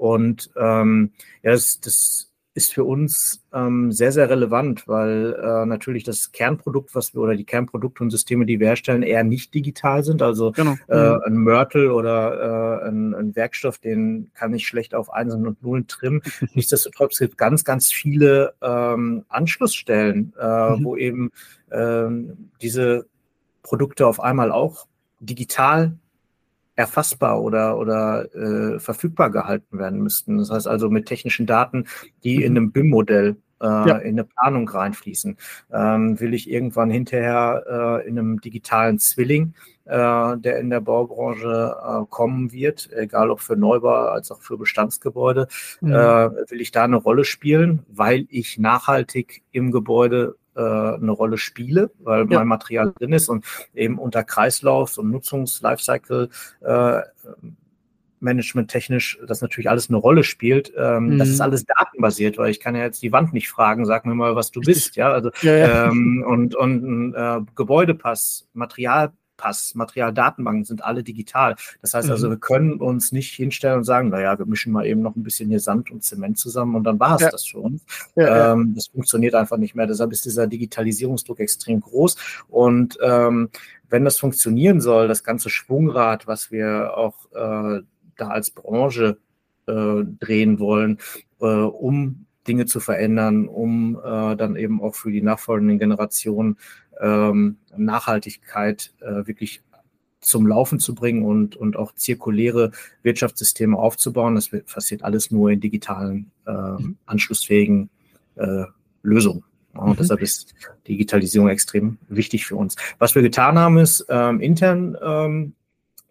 Und ähm, ja, das, das ist für uns ähm, sehr, sehr relevant, weil äh, natürlich das Kernprodukt, was wir oder die Kernprodukte und Systeme, die wir herstellen, eher nicht digital sind. Also genau. äh, mhm. ein Mörtel oder äh, ein, ein, Werkstoff, den kann ich schlecht auf Einsen und Nullen trimmen. Nichtsdestotrotz gibt es ganz, ganz viele ähm, Anschlussstellen, äh, mhm. wo eben ähm, diese Produkte auf einmal auch digital erfassbar oder, oder äh, verfügbar gehalten werden müssten. Das heißt also mit technischen Daten, die mhm. in einem BIM-Modell äh, ja. in eine Planung reinfließen. Ähm, will ich irgendwann hinterher äh, in einem digitalen Zwilling, äh, der in der Baubranche äh, kommen wird, egal ob für Neubau als auch für Bestandsgebäude, mhm. Äh, will ich da eine Rolle spielen, weil ich nachhaltig im Gebäude äh, eine Rolle spiele, weil ja. mein Material drin ist und eben unter Kreislaufs- und Nutzungs-Lifecycle äh, Management technisch das natürlich alles eine Rolle spielt. Ähm, mhm. Das ist alles datenbasiert, weil ich kann ja jetzt die Wand nicht fragen, sag mir mal, was du bist, ja. Also ja, ja. Ähm, und, und äh, Gebäudepass, Material Pass, Materialdatenbanken sind alle digital. Das heißt also, mhm. wir können uns nicht hinstellen und sagen, naja, wir mischen mal eben noch ein bisschen hier Sand und Zement zusammen und dann war es ja. das für uns. Ja, ähm, das funktioniert einfach nicht mehr. Deshalb ist dieser Digitalisierungsdruck extrem groß. Und ähm, wenn das funktionieren soll, das ganze Schwungrad, was wir auch äh, da als Branche äh, drehen wollen, äh, um Dinge zu verändern, um äh, dann eben auch für die nachfolgenden Generationen ähm, Nachhaltigkeit äh, wirklich zum Laufen zu bringen und, und auch zirkuläre Wirtschaftssysteme aufzubauen. Das passiert alles nur in digitalen, äh, anschlussfähigen äh, Lösungen. Und mhm. deshalb ist Digitalisierung extrem wichtig für uns. Was wir getan haben, ist ähm, intern ähm,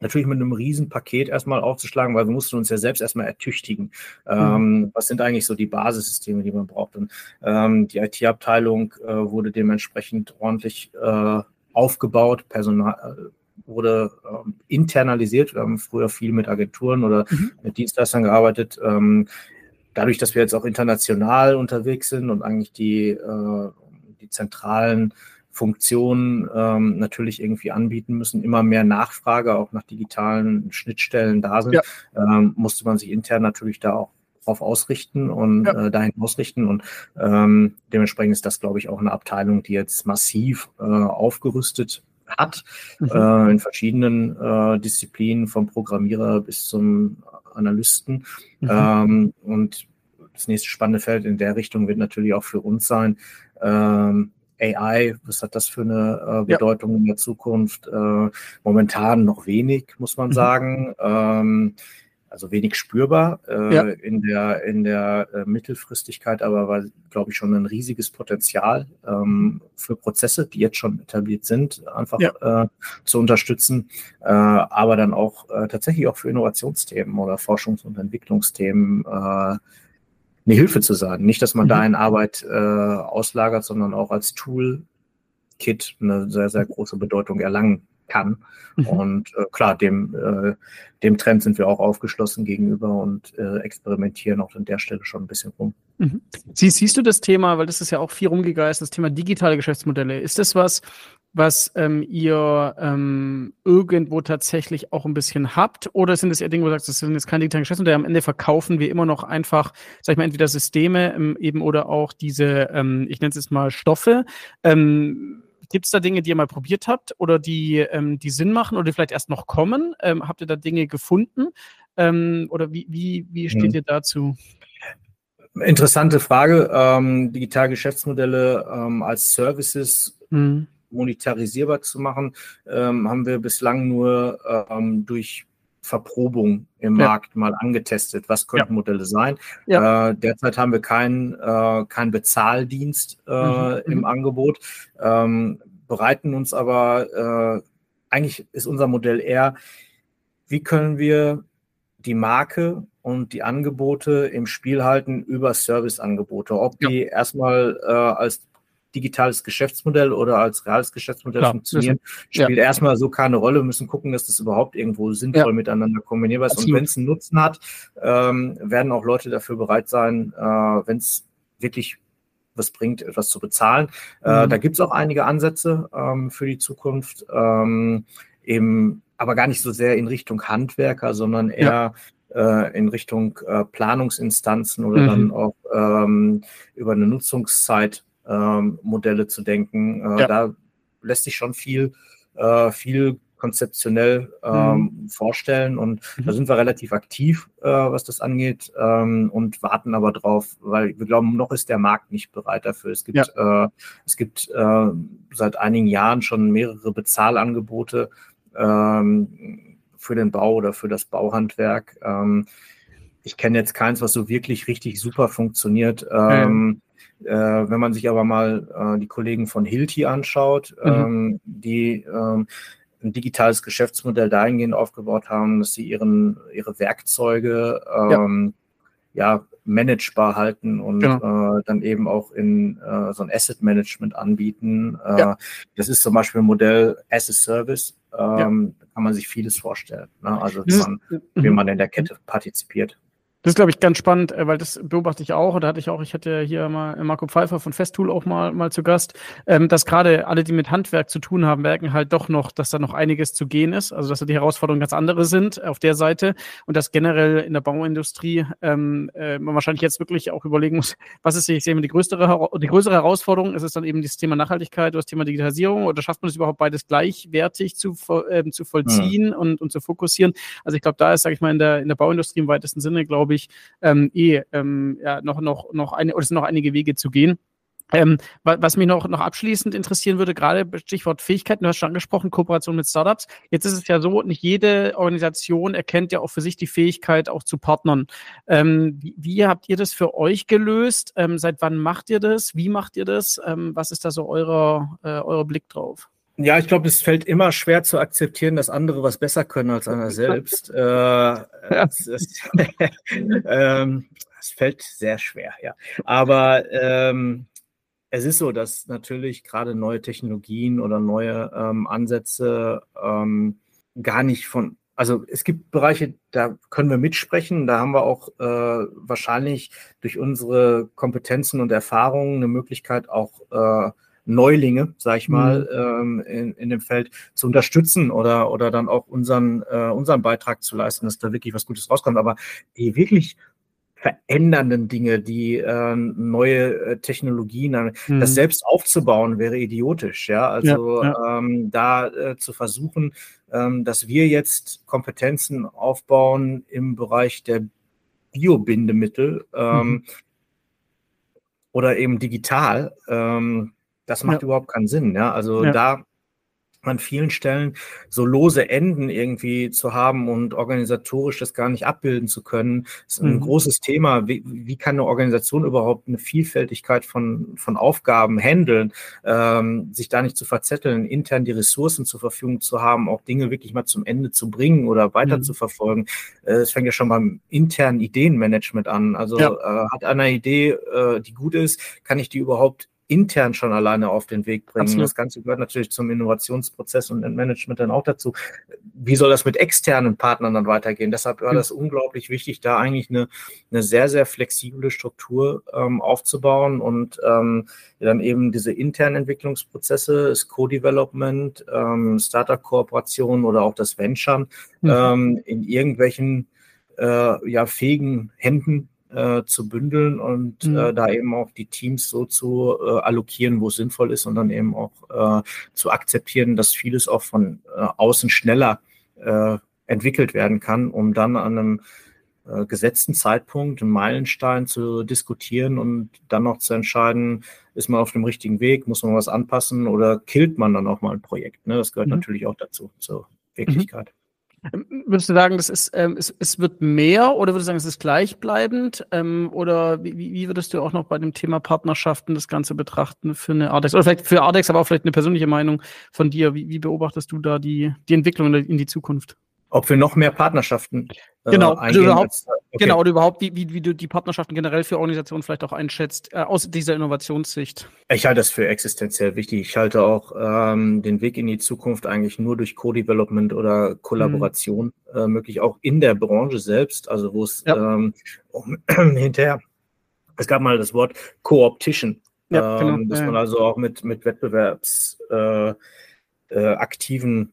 natürlich mit einem Riesenpaket erstmal aufzuschlagen, weil wir mussten uns ja selbst erstmal ertüchtigen. Ähm, mhm. was sind eigentlich so die Basissysteme, die man braucht? Und ähm, die IT-Abteilung äh, wurde dementsprechend ordentlich äh, aufgebaut, Personal äh, wurde ähm, internalisiert. Wir haben früher viel mit Agenturen oder mhm. mit Dienstleistern gearbeitet. Ähm, dadurch, dass wir jetzt auch international unterwegs sind und eigentlich die, äh, die zentralen Funktionen ähm, natürlich irgendwie anbieten müssen, immer mehr Nachfrage auch nach digitalen Schnittstellen da sind, ja. ähm, musste man sich intern natürlich da auch drauf ausrichten und ja. äh, dahin ausrichten. Und ähm, dementsprechend ist das, glaube ich, auch eine Abteilung, die jetzt massiv äh, aufgerüstet hat, mhm. äh, in verschiedenen äh, Disziplinen, vom Programmierer bis zum Analysten. Mhm. Ähm, und das nächste spannende Feld in der Richtung wird natürlich auch für uns sein, ähm, AI, was hat das für eine äh, Bedeutung ja. in der Zukunft? Äh, momentan noch wenig, muss man mhm. sagen. Ähm, also wenig spürbar äh, ja. in der, in der äh, Mittelfristigkeit, aber war, glaube ich, schon ein riesiges Potenzial ähm, für Prozesse, die jetzt schon etabliert sind, einfach ja. äh, zu unterstützen, äh, aber dann auch äh, tatsächlich auch für Innovationsthemen oder Forschungs- und Entwicklungsthemen äh, eine Hilfe zu sein. Nicht, dass man mhm. da in Arbeit äh, auslagert, sondern auch als Tool-Kit eine sehr, sehr große Bedeutung erlangen kann. Mhm. Und äh, klar, dem, äh, dem Trend sind wir auch aufgeschlossen gegenüber und äh, experimentieren auch an der Stelle schon ein bisschen rum. Mhm. Sie, siehst du das Thema, weil das ist ja auch viel rumgegeist, das Thema digitale Geschäftsmodelle. Ist das was, was ähm, ihr ähm, irgendwo tatsächlich auch ein bisschen habt? Oder sind es eher Dinge, wo du sagst, das sind jetzt keine digitalen Geschäftsmodelle, am Ende verkaufen wir immer noch einfach, sag ich mal, entweder Systeme ähm, eben oder auch diese, ähm, ich nenne es jetzt mal Stoffe. Ähm, Gibt es da Dinge, die ihr mal probiert habt oder die, ähm, die Sinn machen oder die vielleicht erst noch kommen? Ähm, habt ihr da Dinge gefunden? Ähm, oder wie, wie, wie steht hm. ihr dazu? Interessante Frage. Ähm, digitale Geschäftsmodelle ähm, als Services hm monetarisierbar zu machen, ähm, haben wir bislang nur ähm, durch Verprobung im ja. Markt mal angetestet. Was könnten ja. Modelle sein? Ja. Äh, derzeit haben wir keinen äh, kein Bezahldienst äh, mhm. im mhm. Angebot, ähm, bereiten uns aber, äh, eigentlich ist unser Modell eher, wie können wir die Marke und die Angebote im Spiel halten über Serviceangebote. Ob die erstmal äh, als digitales Geschäftsmodell oder als reales Geschäftsmodell Klar, funktionieren, spielt ja. erstmal so keine Rolle. Wir müssen gucken, dass das überhaupt irgendwo sinnvoll ja. miteinander kombinierbar ist. Absolut. Und wenn es einen Nutzen hat, ähm, werden auch Leute dafür bereit sein, äh, wenn es wirklich was bringt, etwas zu bezahlen. Äh, mhm. da gibt es auch einige Ansätze ähm, für die Zukunft, ähm, eben, aber gar nicht so sehr in Richtung Handwerker, sondern eher ja. äh, in Richtung äh, Planungsinstanzen oder mhm. dann auch ähm, über eine Nutzungszeit ähm, Modelle zu denken. Äh, ja. Da lässt sich schon viel, äh, viel konzeptionell ähm, mhm. vorstellen und mhm. da sind wir relativ aktiv, äh, was das angeht ähm, und warten aber drauf, weil wir glauben, noch ist der Markt nicht bereit dafür. Es gibt, ja. äh, es gibt äh, seit einigen Jahren schon mehrere Bezahlangebote ähm, für den Bau oder für das Bauhandwerk. Ich kenne jetzt keins, was so wirklich richtig super funktioniert. Mhm. Äh, wenn man sich aber mal äh, die Kollegen von Hilti anschaut, mhm. ähm, die ähm, ein digitales Geschäftsmodell dahingehend aufgebaut haben, dass sie ihren, ihre Werkzeuge ähm, ja. ja. managebar halten und genau. äh, dann eben auch in äh, so ein Asset Management anbieten. Äh, ja. Das ist zum Beispiel ein Modell as a Service. Ähm, ja. kann man sich vieles vorstellen. Ne? Also wie man, wie mhm. man in der Kette partizipiert. Das ist, glaube ich, ganz spannend, äh, weil das beobachte ich auch. Da hatte ich auch, ich hatte hier mal Marco Pfeiffer von Festool auch mal, mal zu Gast, ähm, dass gerade alle, die mit Handwerk zu tun haben, merken halt doch noch, dass da noch einiges zu gehen ist. Also, dass da die Herausforderungen ganz andere sind auf der Seite und dass generell in der Bauindustrie ähm, äh, man wahrscheinlich jetzt wirklich auch überlegen muss, was ist, ich sehe immer die größere, die größere Herausforderung? Ist es dann eben das Thema Nachhaltigkeit oder das Thema Digitalisierung oder schafft man es überhaupt beides gleichwertig zu, äh, zu vollziehen ja. und, und zu fokussieren? Also, ich glaube, da ist, sage ich mal, in der, in der Bauindustrie im weitesten Sinne, glaube glaube ich, ähm, eh ähm, ja, noch, noch, noch eine, oder es sind noch einige Wege zu gehen. Ähm, was mich noch, noch abschließend interessieren würde, gerade Stichwort Fähigkeiten, du hast schon angesprochen, Kooperation mit Startups. Jetzt ist es ja so, nicht jede Organisation erkennt ja auch für sich die Fähigkeit, auch zu partnern. Ähm, wie, wie, habt ihr das für euch gelöst? Ähm, seit wann macht ihr das? Wie macht ihr das? Ähm, was ist da so eurer, äh, euer Blick drauf? Ja, ich glaube, es fällt immer schwer zu akzeptieren, dass andere was besser können als einer selbst. äh, es, ähm, es, fällt sehr schwer, ja. Aber ähm, es ist so, dass natürlich gerade neue Technologien oder neue ähm, Ansätze ähm, gar nicht von, also es gibt Bereiche, da können wir mitsprechen, da haben wir auch äh, wahrscheinlich durch unsere Kompetenzen und Erfahrungen eine Möglichkeit auch äh, Neulinge, sag ich mal, mhm. ähm, in, in dem Feld zu unterstützen oder, oder dann auch unseren, äh, unseren Beitrag zu leisten, dass da wirklich was Gutes rauskommt. Aber die wirklich verändernden Dinge, die äh, neue äh, Technologien, mhm. das selbst aufzubauen, wäre idiotisch. Ja, also ja, ja. Ähm, da äh, zu versuchen, ähm, dass wir jetzt Kompetenzen aufbauen im Bereich der Biobindemittel ähm, mhm. oder eben digital, ähm, das macht ja. überhaupt keinen Sinn. Ja, also da an vielen Stellen so lose Enden irgendwie zu haben und organisatorisch das gar nicht abbilden zu können, ist ein mhm. großes Thema. Wie, wie, kann eine Organisation überhaupt eine Vielfältigkeit von, von Aufgaben handeln, ähm, sich da nicht zu verzetteln, intern die Ressourcen zur Verfügung zu haben, auch Dinge wirklich mal zum Ende zu bringen oder weiter mhm. zu verfolgen. Äh, es fängt ja schon beim internen Ideenmanagement an. Also ja. äh, hat eine Idee, äh, die gut ist, kann ich die überhaupt intern schon alleine auf den Weg bringen. Absolut. Das Ganze gehört natürlich zum Innovationsprozess und Management dann auch dazu. Wie soll das mit externen Partnern dann weitergehen? Deshalb war das unglaublich wichtig, da eigentlich eine, eine sehr, sehr flexible Struktur ähm, aufzubauen und ähm, dann eben diese internen Entwicklungsprozesse, das Co-Development, ähm, Startup-Kooperation oder auch das Venture mhm. ähm, in irgendwelchen äh, ja, fähigen Händen äh, zu bündeln und mhm. äh, da eben auch die Teams so zu äh, allokieren, wo es sinnvoll ist und dann eben auch äh, zu akzeptieren, dass vieles auch von äh, außen schneller äh, entwickelt werden kann, um dann an einem äh, gesetzten Zeitpunkt, einen Meilenstein zu diskutieren und dann noch zu entscheiden, ist man auf dem richtigen Weg, muss man was anpassen oder killt man dann auch mal ein Projekt. Ne? Das gehört mhm. natürlich auch dazu, zur Wirklichkeit. Mhm. Würdest du sagen, das ist, ähm, es, es wird mehr oder würdest du sagen, es ist gleichbleibend? Ähm, oder wie, wie würdest du auch noch bei dem Thema Partnerschaften das Ganze betrachten für eine Ardex? Oder vielleicht für Ardex, aber auch vielleicht eine persönliche Meinung von dir. Wie, wie beobachtest du da die, die Entwicklung in die Zukunft? Ob wir noch mehr Partnerschaften äh, genau, also überhaupt, als, okay. genau, oder überhaupt, wie, wie, wie du die Partnerschaften generell für Organisationen vielleicht auch einschätzt, äh, aus dieser Innovationssicht. Ich halte das für existenziell wichtig. Ich halte auch ähm, den Weg in die Zukunft eigentlich nur durch Co-Development oder Kollaboration mhm. äh, möglich, auch in der Branche selbst, also wo es ja. ähm, um, hinterher, es gab mal das Wort Co-Optition, ja, genau. ähm, dass ja. man also auch mit, mit Wettbewerbsaktiven äh, äh, aktiven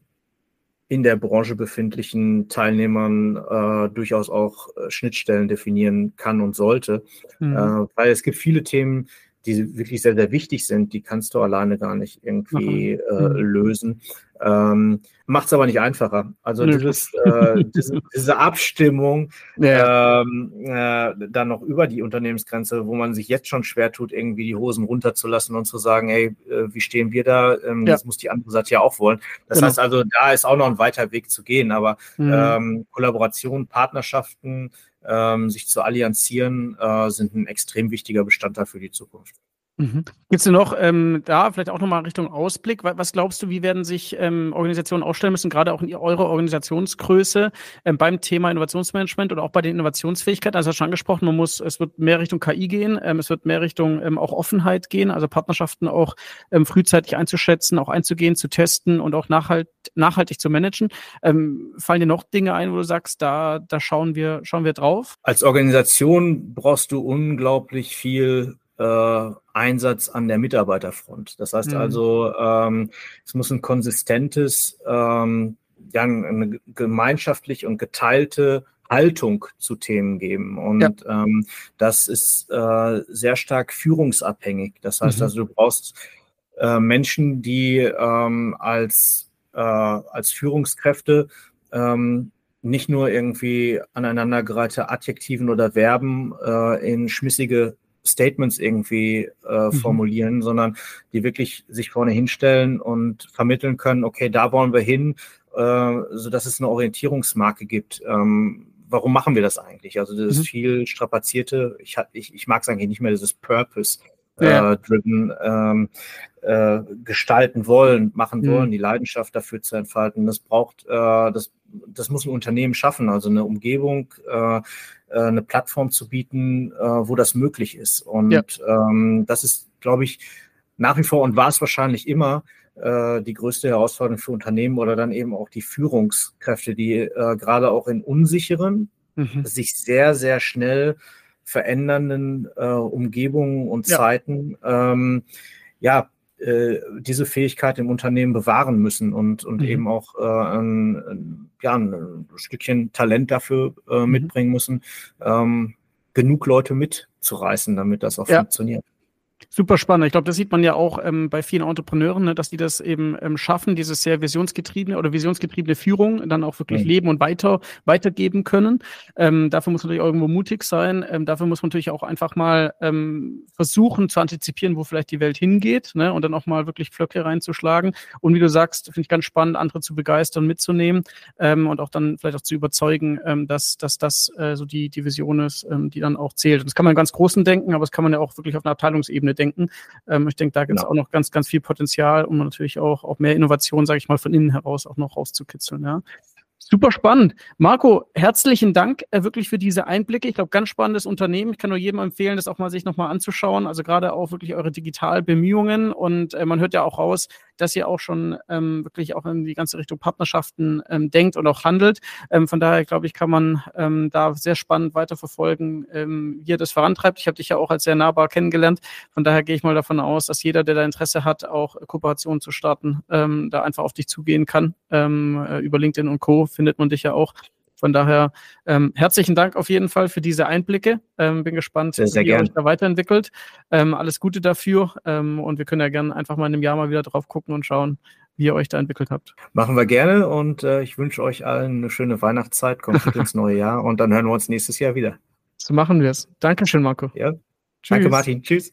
in der Branche befindlichen Teilnehmern äh, durchaus auch äh, Schnittstellen definieren kann und sollte. Mhm. Äh, weil es gibt viele Themen, die wirklich sehr, sehr wichtig sind, die kannst du alleine gar nicht irgendwie äh, mhm. lösen. Ähm, Macht es aber nicht einfacher. Also Nö, dieses, äh, diese, diese, Abstimmung ja. ähm, äh, dann noch über die Unternehmensgrenze, wo man sich jetzt schon schwer tut, irgendwie die Hosen runterzulassen und zu sagen, hey, äh, wie stehen wir da? Ähm, ja. Das muss die andere Seite ja auch wollen. Das genau. heißt also, da ist auch noch ein weiter Weg zu gehen. Aber mhm. ähm, Kollaboration, Partnerschaften, ähm, sich zu allianzieren, äh, sind ein extrem wichtiger Bestandteil für die Zukunft. Mhm. Gibt es noch ähm, da vielleicht auch nochmal Richtung Ausblick? Was glaubst du, wie werden sich ähm, Organisationen aufstellen müssen, gerade auch in eurer Organisationsgröße ähm, beim Thema Innovationsmanagement oder auch bei den Innovationsfähigkeiten? Also schon angesprochen, man muss, es wird mehr Richtung KI gehen, ähm, es wird mehr Richtung ähm, auch Offenheit gehen, also Partnerschaften auch ähm, frühzeitig einzuschätzen, auch einzugehen, zu testen und auch nachhalt, nachhaltig zu managen. Ähm, fallen dir noch Dinge ein, wo du sagst, da, da schauen wir, schauen wir drauf? Als Organisation brauchst du unglaublich viel äh, Einsatz an der Mitarbeiterfront. Das heißt mhm. also, ähm, es muss ein konsistentes, ähm, ja, eine gemeinschaftlich und geteilte Haltung zu Themen geben. Und ja. ähm, das ist äh, sehr stark führungsabhängig. Das heißt mhm. also, du brauchst äh, Menschen, die ähm, als, äh, als Führungskräfte ähm, nicht nur irgendwie aneinandergereihte Adjektiven oder Verben äh, in schmissige Statements irgendwie äh, mhm. formulieren, sondern die wirklich sich vorne hinstellen und vermitteln können, okay, da wollen wir hin, äh, so dass es eine Orientierungsmarke gibt. Ähm, warum machen wir das eigentlich? Also das mhm. viel strapazierte, ich, ich, ich mag es eigentlich nicht mehr, dieses Purpose. Ja. Äh, driven ähm, äh, gestalten wollen, machen mhm. wollen, die Leidenschaft dafür zu entfalten. Das braucht, äh, das, das muss ein Unternehmen schaffen, also eine Umgebung, äh, äh, eine Plattform zu bieten, äh, wo das möglich ist. Und ja. ähm, das ist, glaube ich, nach wie vor und war es wahrscheinlich immer äh, die größte Herausforderung für Unternehmen oder dann eben auch die Führungskräfte, die äh, gerade auch in unsicheren, mhm. sich sehr, sehr schnell verändernden äh, Umgebungen und ja. Zeiten ähm, ja äh, diese Fähigkeit im Unternehmen bewahren müssen und, und mhm. eben auch äh, ein, ja, ein Stückchen Talent dafür äh, mhm. mitbringen müssen, ähm, genug Leute mitzureißen, damit das auch ja. funktioniert. Super spannend. Ich glaube, das sieht man ja auch ähm, bei vielen Entrepreneuren, ne, dass die das eben ähm, schaffen, diese sehr visionsgetriebene oder visionsgetriebene Führung dann auch wirklich mhm. leben und weiter weitergeben können. Ähm, dafür muss man natürlich auch irgendwo mutig sein. Ähm, dafür muss man natürlich auch einfach mal ähm, versuchen zu antizipieren, wo vielleicht die Welt hingeht ne, und dann auch mal wirklich Pflöcke reinzuschlagen. Und wie du sagst, finde ich ganz spannend, andere zu begeistern, mitzunehmen ähm, und auch dann vielleicht auch zu überzeugen, dass, dass das äh, so die, die Vision ist, die dann auch zählt. Und das kann man im ganz Großen denken, aber das kann man ja auch wirklich auf einer Abteilungsebene Ebene denken. Ähm, ich denke, da gibt es genau. auch noch ganz, ganz viel Potenzial, um natürlich auch, auch mehr Innovation, sage ich mal, von innen heraus auch noch rauszukitzeln. Ja. Super spannend. Marco, herzlichen Dank äh, wirklich für diese Einblicke. Ich glaube, ganz spannendes Unternehmen. Ich kann nur jedem empfehlen, das auch mal sich nochmal anzuschauen. Also gerade auch wirklich eure Digitalbemühungen. Und äh, man hört ja auch raus, dass ihr auch schon ähm, wirklich auch in die ganze Richtung Partnerschaften ähm, denkt und auch handelt. Ähm, von daher, glaube ich, kann man ähm, da sehr spannend weiterverfolgen, ähm, wie ihr das vorantreibt. Ich habe dich ja auch als sehr nahbar kennengelernt. Von daher gehe ich mal davon aus, dass jeder, der da Interesse hat, auch Kooperationen zu starten, ähm, da einfach auf dich zugehen kann. Ähm, äh, über LinkedIn und Co. findet man dich ja auch. Von daher ähm, herzlichen Dank auf jeden Fall für diese Einblicke. Ähm, bin gespannt, sehr, sehr wie ihr euch da weiterentwickelt. Ähm, alles Gute dafür ähm, und wir können ja gerne einfach mal in einem Jahr mal wieder drauf gucken und schauen, wie ihr euch da entwickelt habt. Machen wir gerne und äh, ich wünsche euch allen eine schöne Weihnachtszeit, kommt gut ins neue Jahr und dann hören wir uns nächstes Jahr wieder. So machen wir es. Dankeschön, Marco. Ja. Tschüss. Danke, Martin. Tschüss.